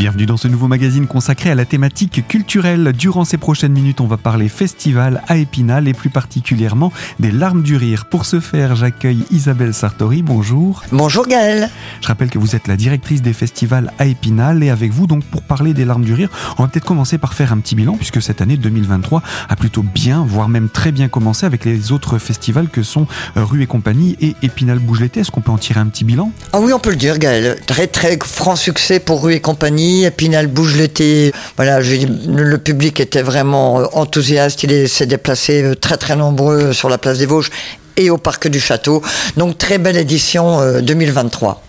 Bienvenue dans ce nouveau magazine consacré à la thématique culturelle. Durant ces prochaines minutes, on va parler festival à Épinal et plus particulièrement des larmes du rire. Pour ce faire, j'accueille Isabelle Sartori. Bonjour. Bonjour Gaëlle. Je rappelle que vous êtes la directrice des festivals à Épinal et avec vous, donc, pour parler des larmes du rire, on va peut-être commencer par faire un petit bilan puisque cette année 2023 a plutôt bien, voire même très bien commencé avec les autres festivals que sont euh, Rue et compagnie et Épinal Bouge l'été. Est-ce qu'on peut en tirer un petit bilan? Ah oui, on peut le dire Gaëlle. Très très franc succès pour Rue et compagnie Épinal bouge l'été. Voilà, le public était vraiment euh, enthousiaste. Il s'est déplacé euh, très très nombreux sur la place des Vosges et au parc du château. Donc très belle édition 2023.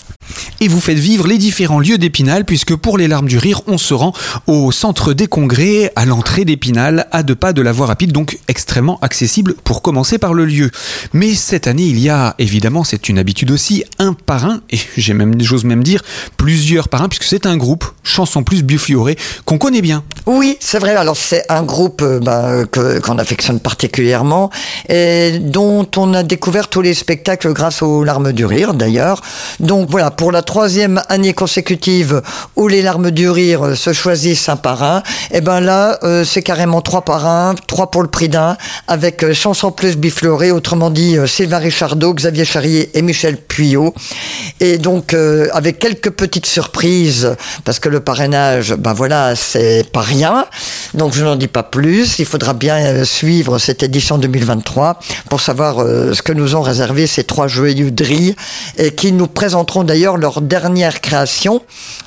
Et vous faites vivre les différents lieux d'Épinal puisque pour les larmes du rire, on se rend au centre des congrès, à l'entrée d'Épinal, à deux pas de la voie rapide, donc extrêmement accessible pour commencer par le lieu. Mais cette année, il y a évidemment, c'est une habitude aussi, un parrain, et j'ai même, j'ose même dire, plusieurs parrains puisque c'est un groupe, Chanson Plus Buffioré, qu'on connaît bien. Oui, c'est vrai. Alors c'est un groupe euh, bah, qu'on affectionne particulièrement et dont on a découvert tous les spectacles grâce aux larmes du rire d'ailleurs. Donc voilà, pour la troisième année consécutive où les larmes du rire se choisissent un par un, et eh ben là, euh, c'est carrément trois par un, trois pour le prix d'un, avec euh, Chanson Plus Bifloré, autrement dit euh, Sylvain Richardot, Xavier Charrier et Michel Puyot. Et donc, avec quelques petites surprises, parce que le parrainage, ben voilà, c'est pas rien. Donc, je n'en dis pas plus. Il faudra bien suivre cette édition 2023 pour savoir ce que nous ont réservé ces trois joyeux drilles et qui nous présenteront d'ailleurs leur dernière création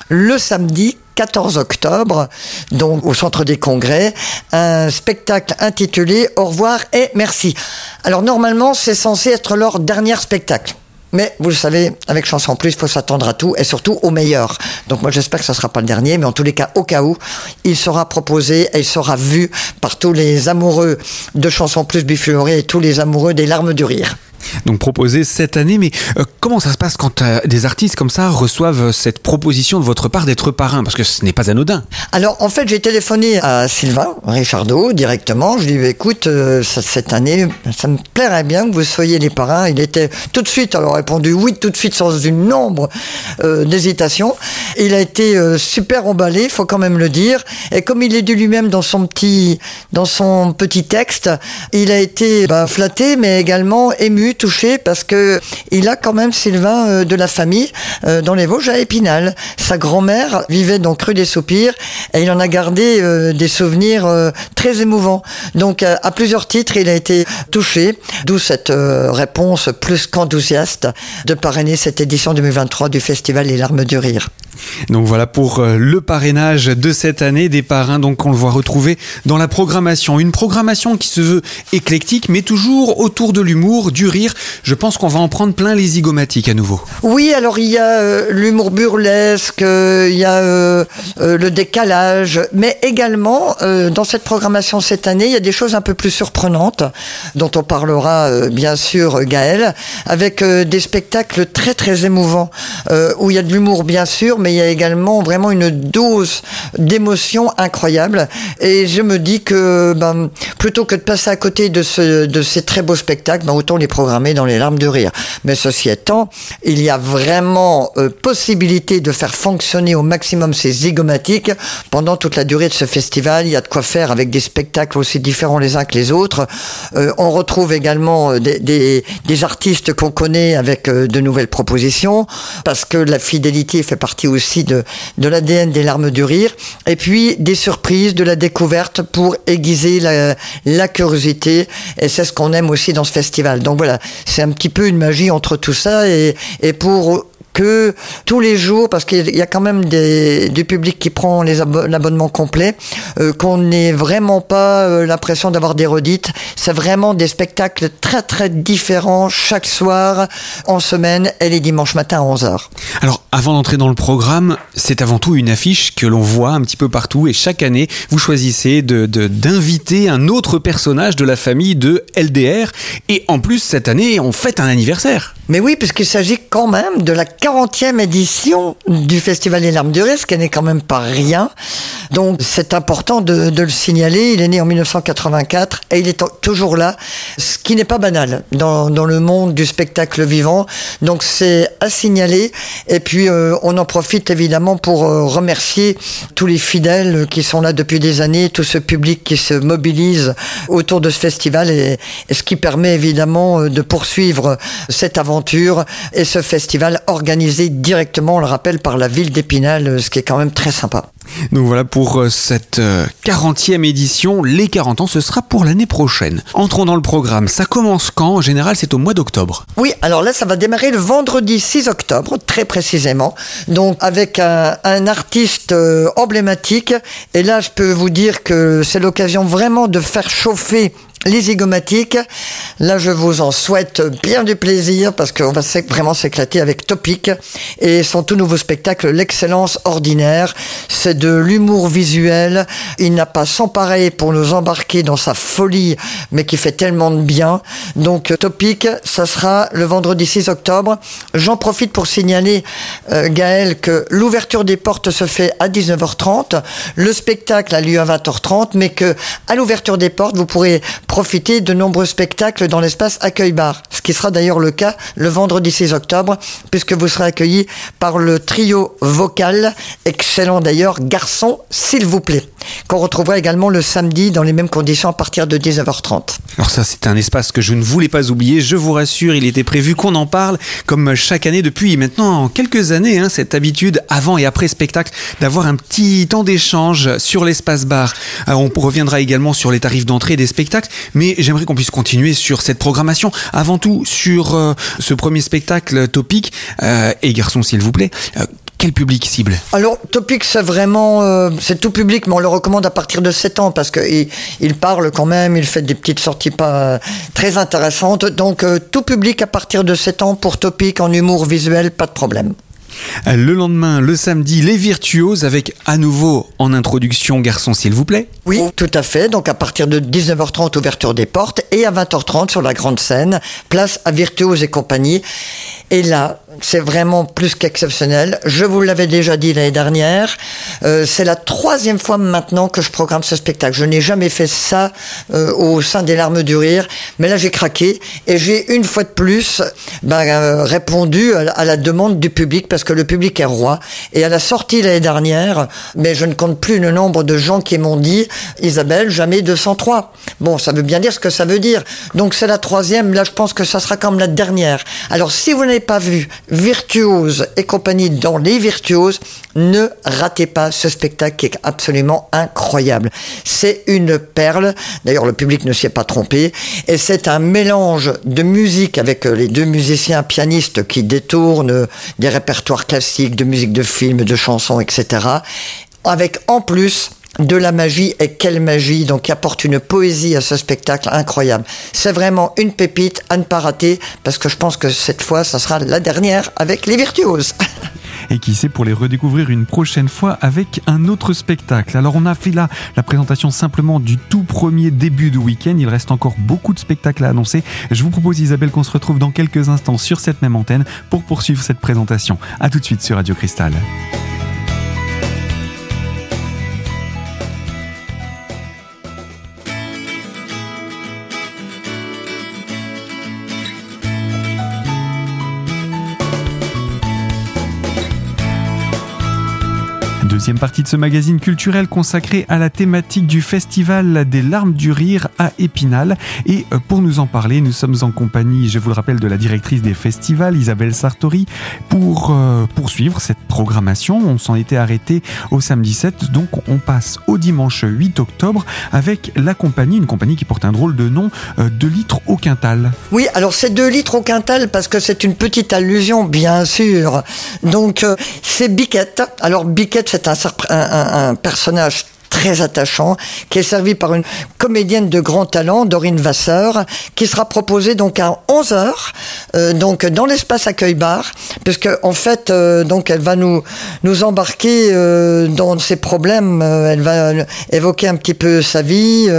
le samedi 14 octobre, donc au centre des congrès, un spectacle intitulé Au revoir et merci. Alors normalement, c'est censé être leur dernier spectacle. Mais vous le savez, avec Chanson Plus, il faut s'attendre à tout et surtout au meilleur. Donc moi j'espère que ce ne sera pas le dernier, mais en tous les cas, au cas où, il sera proposé et il sera vu par tous les amoureux de Chanson Plus Bifuré et tous les amoureux des larmes du rire donc proposé cette année. Mais euh, comment ça se passe quand euh, des artistes comme ça reçoivent cette proposition de votre part d'être parrain? Parce que ce n'est pas anodin. Alors en fait, j'ai téléphoné à Sylvain Richardot directement. Je lui ai dit écoute, euh, cette année, ça me plairait bien que vous soyez les parrains. Il était tout de suite, alors répondu oui tout de suite sans une nombre d'hésitation. Il a été super emballé, faut quand même le dire. Et comme il est dit lui-même dans son petit dans son petit texte, il a été bah, flatté, mais également ému touché parce que il a quand même Sylvain euh, de la famille euh, dans les Vosges à Épinal. Sa grand-mère vivait donc rue des Soupirs et il en a gardé euh, des souvenirs très émouvants. Donc à plusieurs titres, il a été touché, d'où cette réponse plus qu'enthousiaste de parrainer cette édition 2023 du Festival Les Larmes du Rire. Donc voilà pour le parrainage de cette année des parrains donc on le voit retrouver dans la programmation, une programmation qui se veut éclectique mais toujours autour de l'humour, du rire. Je pense qu'on va en prendre plein les zygomatiques à nouveau. Oui, alors il y a euh, l'humour burlesque, euh, il y a euh, le décalage, mais également dans cette programmation cette année, il y a des choses un peu plus surprenantes dont on parlera bien sûr Gaël, avec des spectacles très très émouvants où il y a de l'humour bien sûr, mais il y a également vraiment une dose d'émotion incroyable. Et je me dis que ben, plutôt que de passer à côté de, ce, de ces très beaux spectacles, ben, autant les programmer dans les larmes de rire. Mais ceci étant, il y a vraiment euh, possibilité de faire fonctionner au maximum ces zygomatiques pendant toute la durée de ce festival. Il y a de quoi faire avec des spectacles aussi différents les uns que les autres. Euh, on retrouve également euh, des, des, des artistes qu'on connaît avec de nouvelles propositions, parce que la fidélité fait partie aussi de, de l'ADN des larmes du rire. Et puis des surprises, de la découverte pour aiguiser la, curiosité. Et c'est ce qu'on aime aussi dans ce festival. Donc voilà, c'est un petit peu une magie entre tout ça et, et pour que tous les jours, parce qu'il y a quand même des, du public qui prend l'abonnement complet, euh, qu'on n'ait vraiment pas euh, l'impression d'avoir des redites. C'est vraiment des spectacles très très différents chaque soir, en semaine et les dimanches matin à 11h. Alors, avant d'entrer dans le programme, c'est avant tout une affiche que l'on voit un petit peu partout et chaque année, vous choisissez d'inviter un autre personnage de la famille de LDR et en plus, cette année, on fête un anniversaire. Mais oui, puisqu'il s'agit quand même de la 40e édition du Festival des Larmes du ce qui n'est quand même pas rien. Donc c'est important de, le signaler. Il est né en 1984 et il est toujours là, ce qui n'est pas banal dans, dans le monde du spectacle vivant. Donc c'est à signaler. Et puis puis on en profite évidemment pour remercier tous les fidèles qui sont là depuis des années, tout ce public qui se mobilise autour de ce festival et, et ce qui permet évidemment de poursuivre cette aventure et ce festival organisé directement, on le rappelle, par la ville d'Épinal, ce qui est quand même très sympa. Donc voilà pour euh, cette 40e euh, édition. Les 40 ans, ce sera pour l'année prochaine. Entrons dans le programme. Ça commence quand? En général, c'est au mois d'octobre. Oui, alors là, ça va démarrer le vendredi 6 octobre, très précisément. Donc avec un, artiste euh, emblématique. Et là, je peux vous dire que c'est l'occasion vraiment de faire chauffer les zygomatiques. Là, je vous en souhaite bien du plaisir parce qu'on va vraiment s'éclater avec Topic et son tout nouveau spectacle, L'excellence ordinaire. C'est de l'humour visuel. Il n'a pas sans pareil pour nous embarquer dans sa folie, mais qui fait tellement de bien. Donc, Topic, ça sera le vendredi 6 octobre. J'en profite pour signaler, euh, Gaël, que l'ouverture des portes se fait à 19h30. Le spectacle a lieu à 20h30, mais que à l'ouverture des portes, vous pourrez profiter de nombreux spectacles dans l'espace Accueil Bar, ce qui sera d'ailleurs le cas le vendredi 6 octobre, puisque vous serez accueillis par le trio vocal, excellent d'ailleurs, Garçon, s'il vous plaît, qu'on retrouvera également le samedi dans les mêmes conditions à partir de 19h30. Alors ça, c'est un espace que je ne voulais pas oublier, je vous rassure, il était prévu qu'on en parle, comme chaque année depuis maintenant quelques années, hein, cette habitude avant et après spectacle d'avoir un petit temps d'échange sur l'espace bar. Alors on reviendra également sur les tarifs d'entrée des spectacles, mais j'aimerais qu'on puisse continuer sur cette programmation. Avant tout, sur euh, ce premier spectacle Topic, euh, et garçon s'il vous plaît, euh, quel public cible? Alors, Topic, c'est vraiment, c'est tout public, mais on le recommande à partir de 7 ans parce qu'il il parle quand même, il fait des petites sorties pas très intéressantes. Donc, tout public à partir de 7 ans pour Topic en humour visuel, pas de problème. Le lendemain, le samedi, les virtuoses avec à nouveau en introduction Garçon s'il vous plaît. Oui, tout à fait. Donc à partir de 19h30, ouverture des portes et à 20h30 sur la grande scène, place à Virtuose et compagnie. Et là, c'est vraiment plus qu'exceptionnel. Je vous l'avais déjà dit l'année dernière. Euh, c'est la troisième fois maintenant que je programme ce spectacle. Je n'ai jamais fait ça euh, au sein des larmes du rire. Mais là, j'ai craqué et j'ai une fois de plus ben, euh, répondu à, à, la demande du public parce que le public est roi. Et à la sortie l'année dernière, mais je ne compte plus le nombre de gens qui m'ont dit Isabelle, jamais 203. Bon, ça veut bien dire ce que ça veut dire. Donc c'est la troisième. Là, je pense que ça sera comme la dernière. Alors si vous n'avez pas vu Virtuose et compagnie dans Les Virtuoses, ne ratez pas ce spectacle qui est absolument incroyable. C'est une perle. D'ailleurs, le public ne s'y est pas trompé. Et c'est un mélange de musique avec les deux musiciens pianistes qui détournent des répertoires classiques, de musique de film, de chansons, etc. Avec en plus de la magie et quelle magie donc qui apporte une poésie à ce spectacle incroyable. C'est vraiment une pépite à ne pas rater parce que je pense que cette fois ça sera la dernière avec les virtuoses. et qui sait pour les redécouvrir une prochaine fois avec un autre spectacle. Alors on a fait là la présentation simplement du tout premier début de week-end. Il reste encore beaucoup de spectacles à annoncer. Je vous propose Isabelle qu'on se retrouve dans quelques instants sur cette même antenne pour poursuivre cette présentation. A tout de suite sur Radio Cristal. Deuxième partie de ce magazine culturel consacré à la thématique du Festival des larmes du rire à Épinal. Et euh, pour nous en parler, nous sommes en compagnie, je vous le rappelle, de la directrice des festivals, Isabelle Sartori, pour euh, poursuivre cette programmation. On s'en était arrêté au samedi 7, donc on passe au dimanche 8 octobre avec la compagnie, une compagnie qui porte un drôle de nom, 2 euh, litres au quintal. Oui, alors c'est 2 litres au quintal parce que c'est une petite allusion, bien sûr. Donc c'est Biquette. Alors Biquette, c'est un, personnage très attachant, qui est servi par une comédienne de grand talent, Dorine Vasseur, qui sera proposée donc à 11h, euh, donc dans l'espace accueil bar, puisque en fait, euh, donc elle va nous nous embarquer euh, dans ses problèmes, elle va évoquer un petit peu sa vie,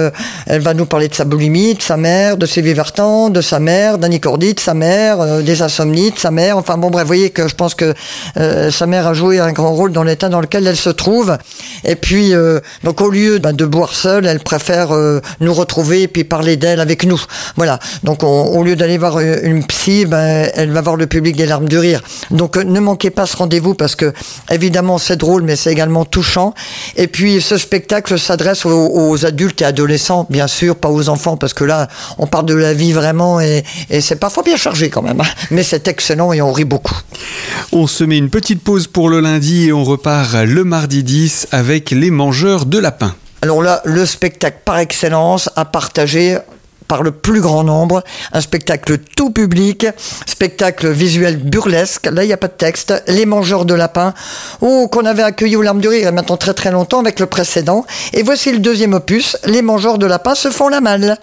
elle va nous parler de sa boulimie, de sa mère, de ses vivertans, de sa mère, d'anicordie, de sa mère, des insomnies, de sa mère, enfin bon bref, vous voyez que je pense que sa mère a joué un grand rôle dans l'état dans lequel elle se trouve, et puis donc au lieu ben, de boire seule, elle préfère euh, nous retrouver et puis parler d'elle avec nous. Voilà. Donc au lieu d'aller voir une psy, ben, elle va voir le public des larmes du rire. Donc ne manquez pas ce rendez-vous parce que évidemment c'est drôle, mais c'est également touchant. Et puis ce spectacle s'adresse aux, adultes et adolescents, bien sûr, pas aux enfants, parce que là on parle de la vie vraiment et, et c'est parfois bien chargé quand même. Hein. Mais c'est excellent et on rit beaucoup. On se met une petite pause pour le lundi et on repart le mardi 10 avec les mangeurs de lapin. Alors là, le spectacle par excellence à partager par le plus grand nombre, un spectacle tout public, spectacle visuel burlesque, là il n'y a pas de texte, Les Mangeurs de Lapins, oh, qu'on avait accueilli aux larmes du rire il y a maintenant très très longtemps avec le précédent, et voici le deuxième opus, Les Mangeurs de Lapins se font la malle.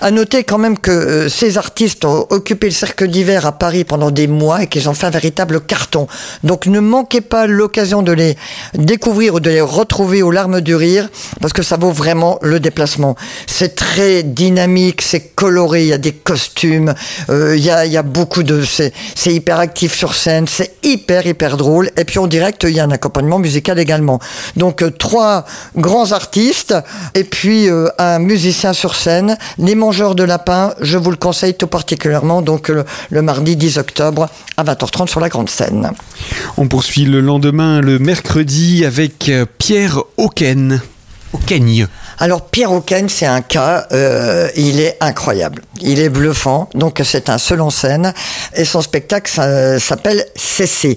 À noter quand même que euh, ces artistes ont occupé le cercle d'hiver à Paris pendant des mois et qu'ils ont fait un véritable carton. Donc ne manquez pas l'occasion de les découvrir ou de les retrouver aux larmes du rire, parce que ça vaut vraiment le déplacement. C'est très dynamique, c'est coloré, il y a des costumes, euh, il y, a, beaucoup de... C'est hyper actif sur scène, c'est hyper, hyper drôle. Et puis en direct, il y a un accompagnement musical également. Donc euh, trois grands artistes et puis euh, un musicien sur scène. Les Mangeurs de Lapin, je vous le conseille tout particulièrement, donc le, mardi 10 octobre à 20h30 sur la grande scène. On poursuit le lendemain, le mercredi, avec Pierre Auken. Auquegne. Alors Pierre Auquesne, c'est un cas, euh, il est incroyable, il est bluffant, donc c'est un seul en scène, et son spectacle s'appelle Cessez.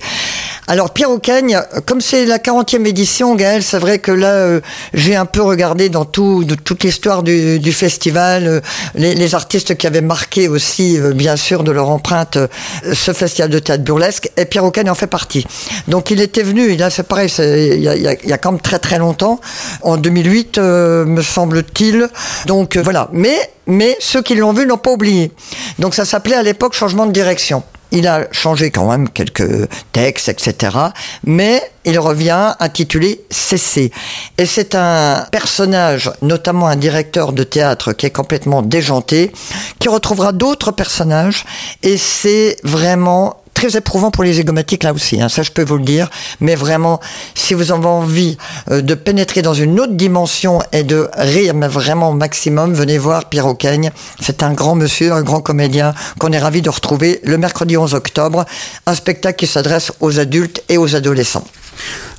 Alors Pierre Auquesne, comme c'est la 40e édition, Gaël, c'est vrai que là, euh, j'ai un peu regardé dans tout, toute l'histoire du, festival, euh, les, artistes qui avaient marqué aussi, bien sûr, de leur empreinte, ce festival de théâtre burlesque, et Pierre Auquesne en fait partie. Donc il était venu, fait pareil, il y, a, y a quand même très très longtemps, en 2008, me semble-t-il. Donc euh, voilà. Mais, mais ceux qui l'ont vu n'ont pas oublié. Donc ça s'appelait à l'époque changement de direction. Il a changé quand même quelques textes, etc. Mais il revient intitulé Cessez. Et c'est un personnage, notamment un directeur de théâtre qui est complètement déjanté, qui retrouvera d'autres personnages. Et c'est vraiment très éprouvant pour les zygomatiques là aussi, hein, ça je peux vous le dire. Mais vraiment, si vous avez envie euh, de pénétrer dans une autre dimension et de rire, mais vraiment au maximum, venez voir Pierre Auqueigne. C'est un grand monsieur, un grand comédien qu'on est ravi de retrouver le mercredi 11 octobre. Un spectacle qui s'adresse aux adultes et aux adolescents.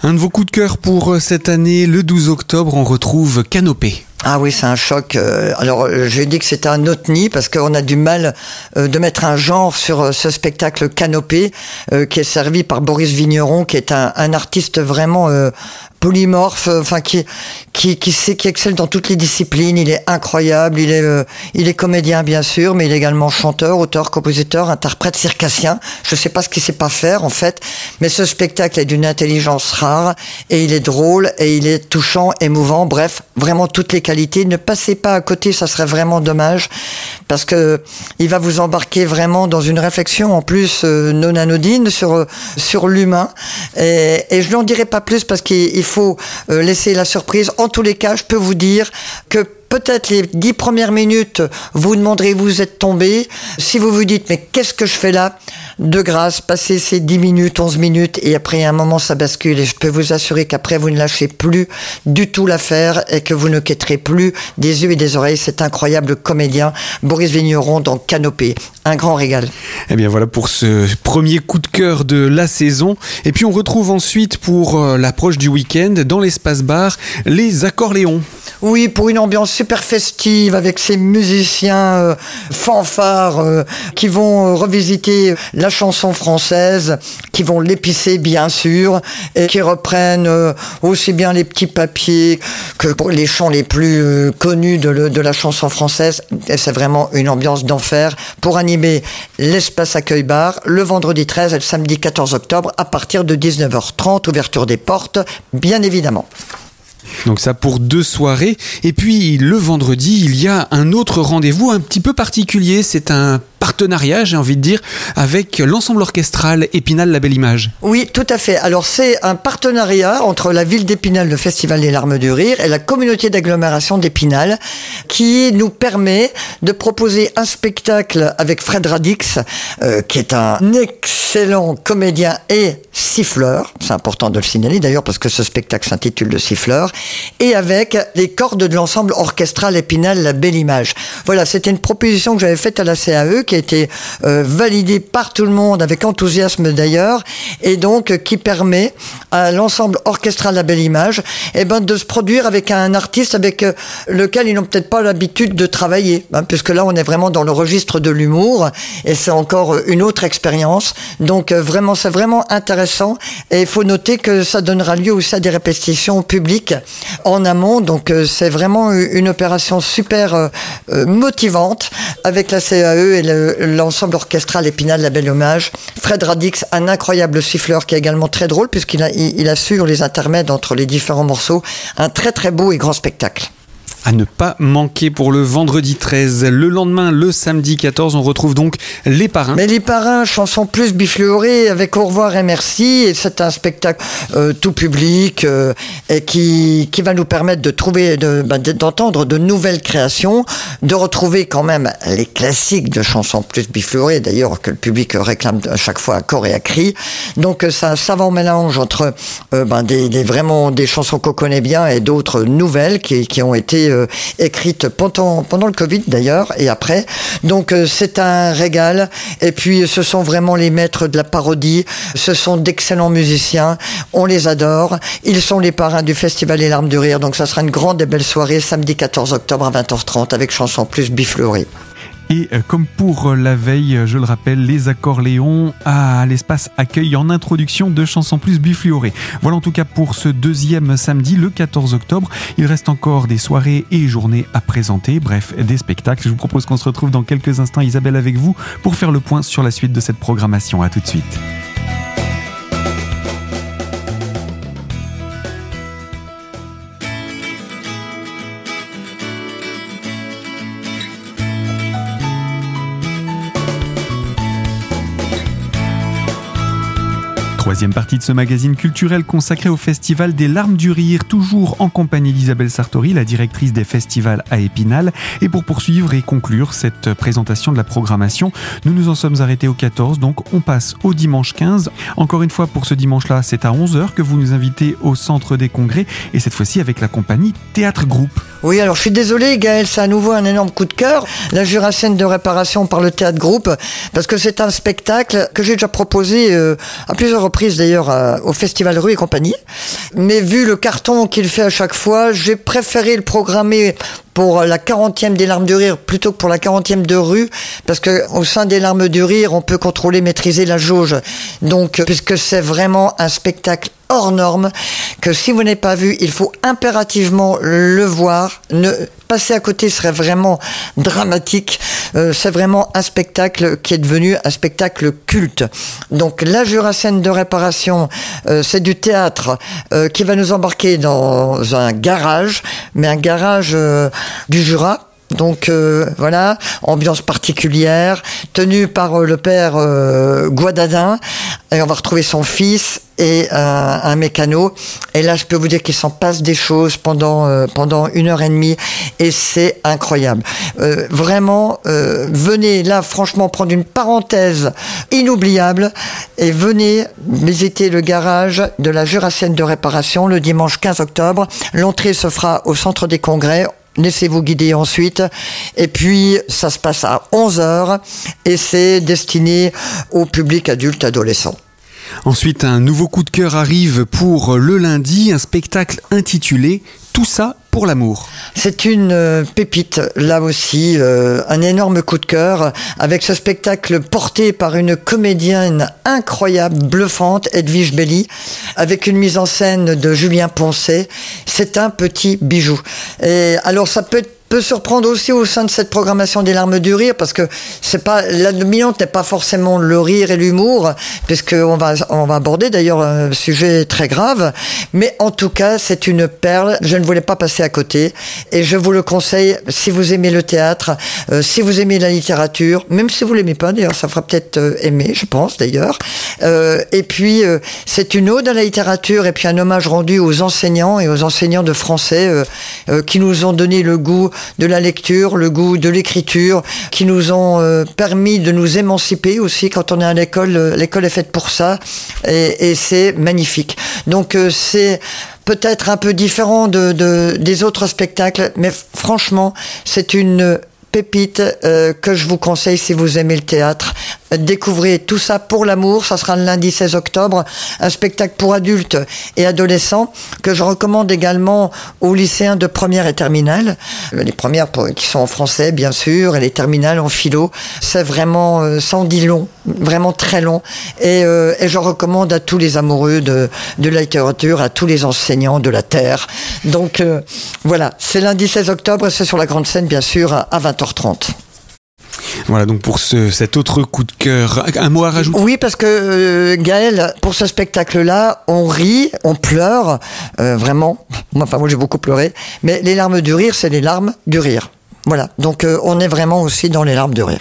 Un de vos coups de cœur pour euh, cette année, le 12 octobre, on retrouve Canopée. Ah oui, c'est un choc. Euh, alors, euh, j'ai dit que c'était un nid parce qu'on a du mal de mettre un genre sur ce spectacle Canopée, qui est servi par Boris Vigneron, qui est un, un artiste vraiment polymorphe, enfin qui qui qui sait qui excelle dans toutes les disciplines. Il est incroyable. Il est il est comédien bien sûr, mais il est également chanteur, auteur, compositeur, interprète, circassien. Je sais pas ce qu'il sait pas faire en fait, mais ce spectacle est d'une intelligence rare et il est drôle et il est touchant, émouvant. Bref, vraiment toutes les qualités. Ne passez pas à côté, ça serait vraiment dommage parce que il va vous embarquer vraiment dans une réflexion en plus euh, non anodine sur euh, sur l'humain. Et, et, je n'en dirai pas plus parce qu'il faut euh, laisser la surprise. En tous les cas, je peux vous dire que peut-être les dix premières minutes, vous demanderez, vous êtes tombé. Si vous vous dites, mais qu'est-ce que je fais là? De grâce, passez ces dix minutes, onze minutes, et après, un moment, ça bascule. Et je peux vous assurer qu'après, vous ne lâchez plus du tout l'affaire et que vous ne quitterez plus des yeux et des oreilles. C'est incroyable comédien, Boris Vigneron dans Canopée. Un grand régal. Eh bien voilà pour ce premier coup de cœur de la saison. Et puis on retrouve ensuite pour euh, l'approche du week-end dans l'espace bar les accords Léon. Oui, pour une ambiance super festive avec ces musiciens euh, fanfares euh, qui vont revisiter la chanson française, qui vont l'épicer bien sûr et qui reprennent aussi bien les petits papiers que les chants les plus connus de, de la chanson française. Et c'est vraiment une ambiance d'enfer pour animer l'espace accueil bar le vendredi 13 et le samedi 14 octobre à partir de 19h30, ouverture des portes, bien évidemment. Donc ça pour deux soirées. Et puis le vendredi, il y a un autre rendez-vous un petit peu particulier. C'est un partenariat, j'ai envie de dire, avec l'ensemble orchestral Épinal La Belle Image. Oui, tout à fait. Alors c'est un partenariat entre la ville d'Épinal, le Festival des Larmes du Rire, et la communauté d'agglomération d'Épinal, qui nous permet de proposer un spectacle avec Fred Radix, euh, qui est un excellent comédien et siffleur. C'est important de le signaler d'ailleurs parce que ce spectacle s'intitule Le siffleur. Et avec les cordes de l'ensemble orchestral Épinal La Belle Image. Voilà, c'était une proposition que j'avais faite à la CAE qui a été euh, validée par tout le monde avec enthousiasme d'ailleurs et donc euh, qui permet à l'ensemble orchestral La Belle Image eh ben, de se produire avec un artiste avec euh, lequel ils n'ont peut-être pas l'habitude de travailler hein, puisque là on est vraiment dans le registre de l'humour et c'est encore une autre expérience. Donc vraiment, c'est vraiment intéressant et il faut noter que ça donnera lieu aussi à des répétitions publiques en amont. Donc c'est vraiment une opération super motivante avec la CAE et l'ensemble orchestral Épinal La Belle Hommage. Fred Radix, un incroyable siffleur qui est également très drôle puisqu'il il assure les intermèdes entre les différents morceaux. Un très très beau et grand spectacle à ne pas manquer pour le vendredi 13. Le lendemain, le samedi 14, on retrouve donc les parrains. Mais les parrains, chanson plus bifleurée avec au revoir et merci. Et c'est un spectacle euh, tout public euh, qui, qui va nous permettre de trouver, bah, d'entendre de, de nouvelles créations, de retrouver quand même les classiques de chansons plus bifleurées, d'ailleurs que le public réclame à chaque fois à corps et à cri. Donc c'est un savant mélange entre euh, ben, des, des, vraiment des chansons qu'on connaît bien et d'autres nouvelles qui, qui ont été euh, écrite pendant, le Covid d'ailleurs et après. Donc euh, c'est un régal. Et puis ce sont vraiment les maîtres de la parodie. Ce sont d'excellents musiciens. On les adore. Ils sont les parrains du Festival Les Larmes du Rire. Donc ça sera une grande et belle soirée samedi 14 octobre à 20h30 avec chanson plus bifleurée. Et euh, comme pour euh, la veille, euh, je le rappelle, les accords Léon à l'espace accueil en introduction de chansons plus bifluorées. Voilà en tout cas pour ce deuxième samedi, le 14 octobre. Il reste encore des soirées et journées à présenter, bref, des spectacles. Je vous propose qu'on se retrouve dans quelques instants, Isabelle, avec vous, pour faire le point sur la suite de cette programmation. À tout de suite. Troisième partie de ce magazine culturel consacré au Festival des Larmes du Rire, toujours en compagnie d'Isabelle Sartori, la directrice des festivals à Épinal. Et pour poursuivre et conclure cette présentation de la programmation, nous nous en sommes arrêtés au 14, donc on passe au dimanche 15. Encore une fois, pour ce dimanche-là, c'est à 11h que vous nous invitez au Centre des Congrès, et cette fois-ci avec la compagnie Théâtre Groupe. Oui, alors je suis désolé, Gaël, c'est à nouveau un énorme coup de cœur. La Jurassienne de réparation par le Théâtre Groupe, parce que c'est un spectacle que j'ai déjà proposé euh, à plusieurs prise d'ailleurs au Festival Rue et compagnie. Mais vu le carton qu'il fait à chaque fois, j'ai préféré le programmer pour la 40e des larmes du rire plutôt que pour la 40e de rue parce que au sein des larmes du rire on peut contrôler maîtriser la jauge donc puisque c'est vraiment un spectacle hors norme que si vous n'avez pas vu, il faut impérativement le voir. Ne passer à côté serait vraiment dramatique. Euh, c'est vraiment un spectacle qui est devenu un spectacle culte. Donc la Jurassienne de réparation, euh, c'est du théâtre euh, qui va nous embarquer dans un garage, mais un garage du Jura donc euh, voilà, ambiance particulière, tenue par euh, le père euh, Guadadin, et on va retrouver son fils et un mécano. Et là, je peux vous dire qu'il s'en passe des choses pendant pendant une heure et demie, et c'est incroyable. vraiment, venez là, franchement, prendre une parenthèse inoubliable et venez visiter le garage de la Jurassienne de réparation le dimanche 15 octobre. L'entrée se fera au centre des congrès Laissez-vous guider ensuite. Et puis, ça se passe à 11h et c'est destiné au public adulte adolescent. Ensuite, un nouveau coup de cœur arrive pour le lundi, un spectacle intitulé Tout ça l'amour. C'est une euh, pépite, là aussi, euh, un énorme coup de cœur, avec ce spectacle porté par une comédienne incroyable, bluffante, Edwige Belly, avec une mise en scène de Julien Poncet. C'est un petit bijou. Et alors ça peut peut surprendre aussi au sein de cette programmation des larmes du rire parce que c'est pas la dominante n'est pas forcément le rire et l'humour puisque on va on va aborder d'ailleurs un sujet très grave. Mais en tout cas c'est une perle. Je ne voulais pas passer à côté. Et je vous le conseille si vous aimez le théâtre euh, si vous aimez la littérature même si vous l'aimez pas d'ailleurs ça fera peut-être euh, aimer je pense d'ailleurs. Euh, et puis c'est une ode à la littérature et puis un hommage rendu aux enseignants et aux enseignants de français qui nous ont donné le goût de la lecture, le goût de l'écriture, qui nous ont euh, permis de nous émanciper aussi quand on est à l'école. euh, L'école est faite pour ça et, et c'est magnifique. Donc euh, c'est peut-être un peu différent de, de- des autres spectacles, mais franchement, c'est une pépite euh, que je vous conseille si vous aimez le théâtre. Découvrez tout ça pour l'amour, ça sera le lundi 16 octobre, un spectacle pour adultes et adolescents que je recommande également aux lycéens de première et terminale. Euh, Les premières qui sont en français bien sûr et les terminales en philo. C'est vraiment euh, sans dit long, vraiment très long et, euh, et je recommande à tous les amoureux de, de la littérature, à tous les enseignants de la terre. Donc euh, voilà, c'est lundi 16 octobre c'est sur la grande scène bien sûr à- à 20h30. Voilà donc pour ce, cet autre coup de cœur. Un mot à rajouter? Oui, parce que euh, Gaël, pour ce spectacle-là, on rit, on pleure, euh, vraiment. Moi, Enfin, moi, j'ai beaucoup pleuré. Mais les larmes du rire, c'est les larmes du rire. Voilà. Donc, euh, on est vraiment aussi dans les larmes du rire.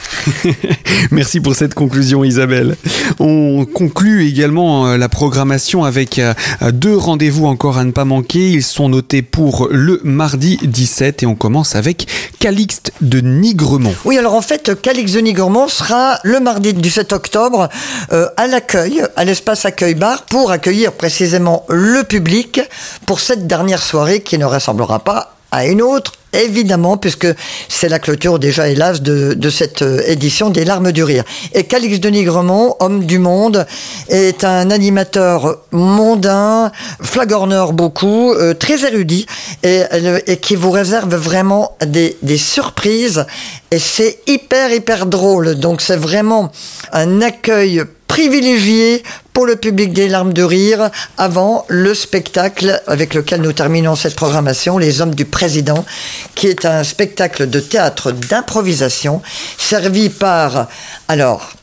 Merci pour cette conclusion Isabelle. On conclut également euh, la programmation avec euh, deux rendez-vous encore à ne pas manquer. Ils sont notés pour le mardi 17 et on commence avec Calixte de Nigremont. Oui, alors en fait, Calix Denis Gourmand sera le mardi du 7 octobre euh, à l'accueil, à l'espace accueil bar, pour accueillir précisément le public pour cette dernière soirée qui ne ressemblera pas à une autre, évidemment, puisque c'est la clôture déjà, hélas, de, de cette euh, édition des Larmes du Rire. Et Calix de Nigremont, homme du monde, est un animateur mondain, flagorneur beaucoup, euh, très érudit, et, et qui vous réserve vraiment des, des surprises. Et c'est hyper, hyper drôle. Donc c'est vraiment un accueil privilégié pour le public des larmes de rire avant le spectacle avec lequel nous terminons cette programmation, Les Hommes du Président, qui est un spectacle de théâtre d'improvisation servi par, alors,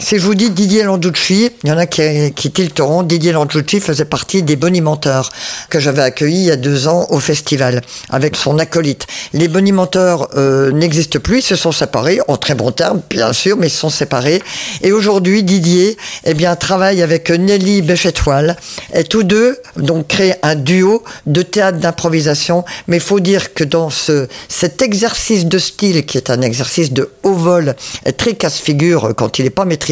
si je vous dis Didier Landucci, il y en a qui, qui tilteront. Didier Landucci faisait partie des bonimenteurs que j'avais accueillis il y a deux ans au festival avec son acolyte. Les bonimenteurs euh, n'existent plus, ils se sont séparés, en très bons termes, bien sûr, mais ils se sont séparés. Et aujourd'hui, Didier, eh bien, travaille avec Nelly Béchetoile. Et tous deux, donc, créent un duo de théâtre d'improvisation. Mais il faut dire que dans ce, cet exercice de style, qui est un exercice de haut vol, très casse-figure quand il n'est pas maîtrisé,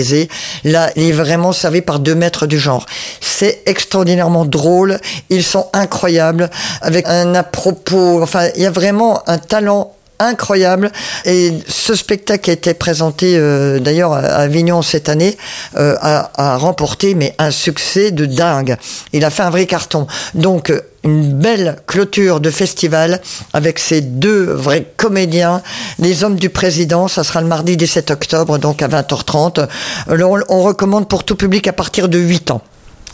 là, il est vraiment servi par deux maîtres du genre. C'est extraordinairement drôle. Ils sont incroyables, avec un à propos. Enfin, il y a vraiment un talent incroyable et ce spectacle a été présenté euh, d'ailleurs à Avignon cette année euh, a, a remporté mais un succès de dingue il a fait un vrai carton donc euh, une belle clôture de festival avec ces deux vrais comédiens, les hommes du président. Ça sera le mardi 17 octobre, donc à 20h30. Alors, on, on recommande pour tout public à partir de 8 ans.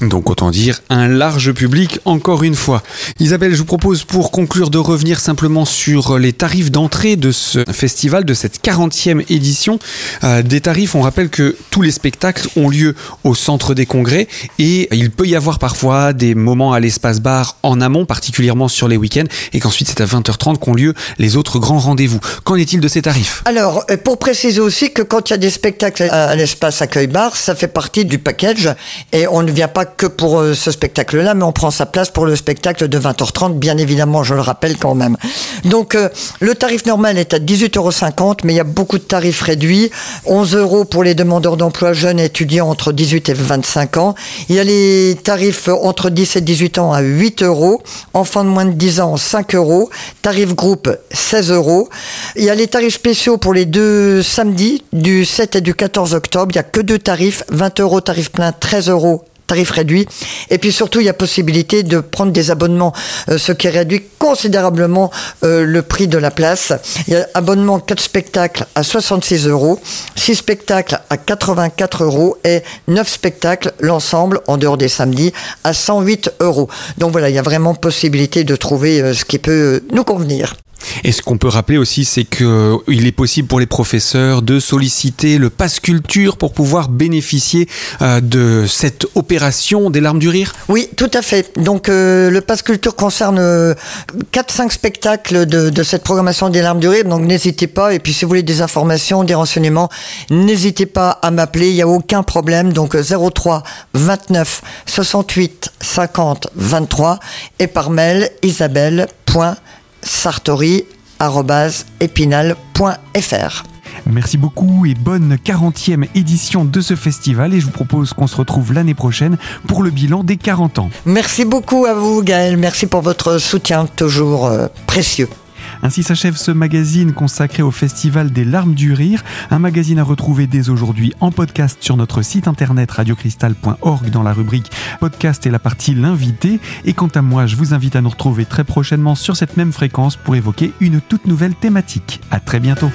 Donc autant dire un large public encore une fois. Isabelle, je vous propose pour conclure de revenir simplement sur les tarifs d'entrée de ce festival, de cette 40e édition. Euh, des tarifs, on rappelle que tous les spectacles ont lieu au centre des congrès et il peut y avoir parfois des moments à l'espace bar en amont, particulièrement sur les week-ends, et qu'ensuite c'est à 20h30 qu'ont lieu les autres grands rendez-vous. Qu'en est-il de ces tarifs? Alors, euh, pour préciser aussi que quand il y a des spectacles à, à l'espace accueil bar, ça fait partie du package et on ne vient pas que pour euh, ce spectacle-là, mais on prend sa place pour le spectacle de 20h30, bien évidemment, je le rappelle quand même. Donc, euh, le tarif normal est à 18,50 euros, mais il y a beaucoup de tarifs réduits. 11 euros pour les demandeurs d'emploi jeunes et étudiants entre 18 et 25 ans. Il y a les tarifs entre 10 et 18 ans à 8 euros. Enfants de moins de 10 ans, 5 euros. Tarif groupe, 16 euros. Il y a les tarifs spéciaux pour les deux samedis, du 7 et du 14 octobre. Il y a que deux tarifs, 20 euros tarif plein, 13 euros tarif réduit. Et puis surtout, il y a possibilité de prendre des abonnements, euh, ce qui réduit considérablement euh, le prix de la place. Il y a abonnement 4 spectacles à 66 euros, 6 spectacles à 84 euros et 9 spectacles, l'ensemble, en dehors des samedis, à 108 euros. Donc voilà, il y a vraiment possibilité de trouver euh, ce qui peut nous convenir. Et ce qu'on peut rappeler aussi, c'est qu'il est possible pour les professeurs de solliciter le pass culture pour pouvoir bénéficier de cette opération des larmes du rire. Oui, tout à fait. Donc le pass culture concerne 4-5 spectacles de, de cette programmation des larmes du rire. Donc n'hésitez pas. Et puis si vous voulez des informations, des renseignements, n'hésitez pas à m'appeler. Il n'y a aucun problème. Donc 03 29 68 50 23 et par mail isabelle.sartori.épinal.fr. Merci beaucoup et bonne 40e édition de ce festival et je vous propose qu'on se retrouve l'année prochaine pour le bilan des 40 ans. Merci beaucoup à vous Gaël, merci pour votre soutien toujours euh, précieux. Ainsi s'achève ce magazine consacré au Festival des larmes du rire, un magazine à retrouver dès aujourd'hui en podcast sur notre site internet radiocristal.org dans la rubrique podcast et la partie l'invité. Et quant à moi, je vous invite à nous retrouver très prochainement sur cette même fréquence pour évoquer une toute nouvelle thématique. À très bientôt.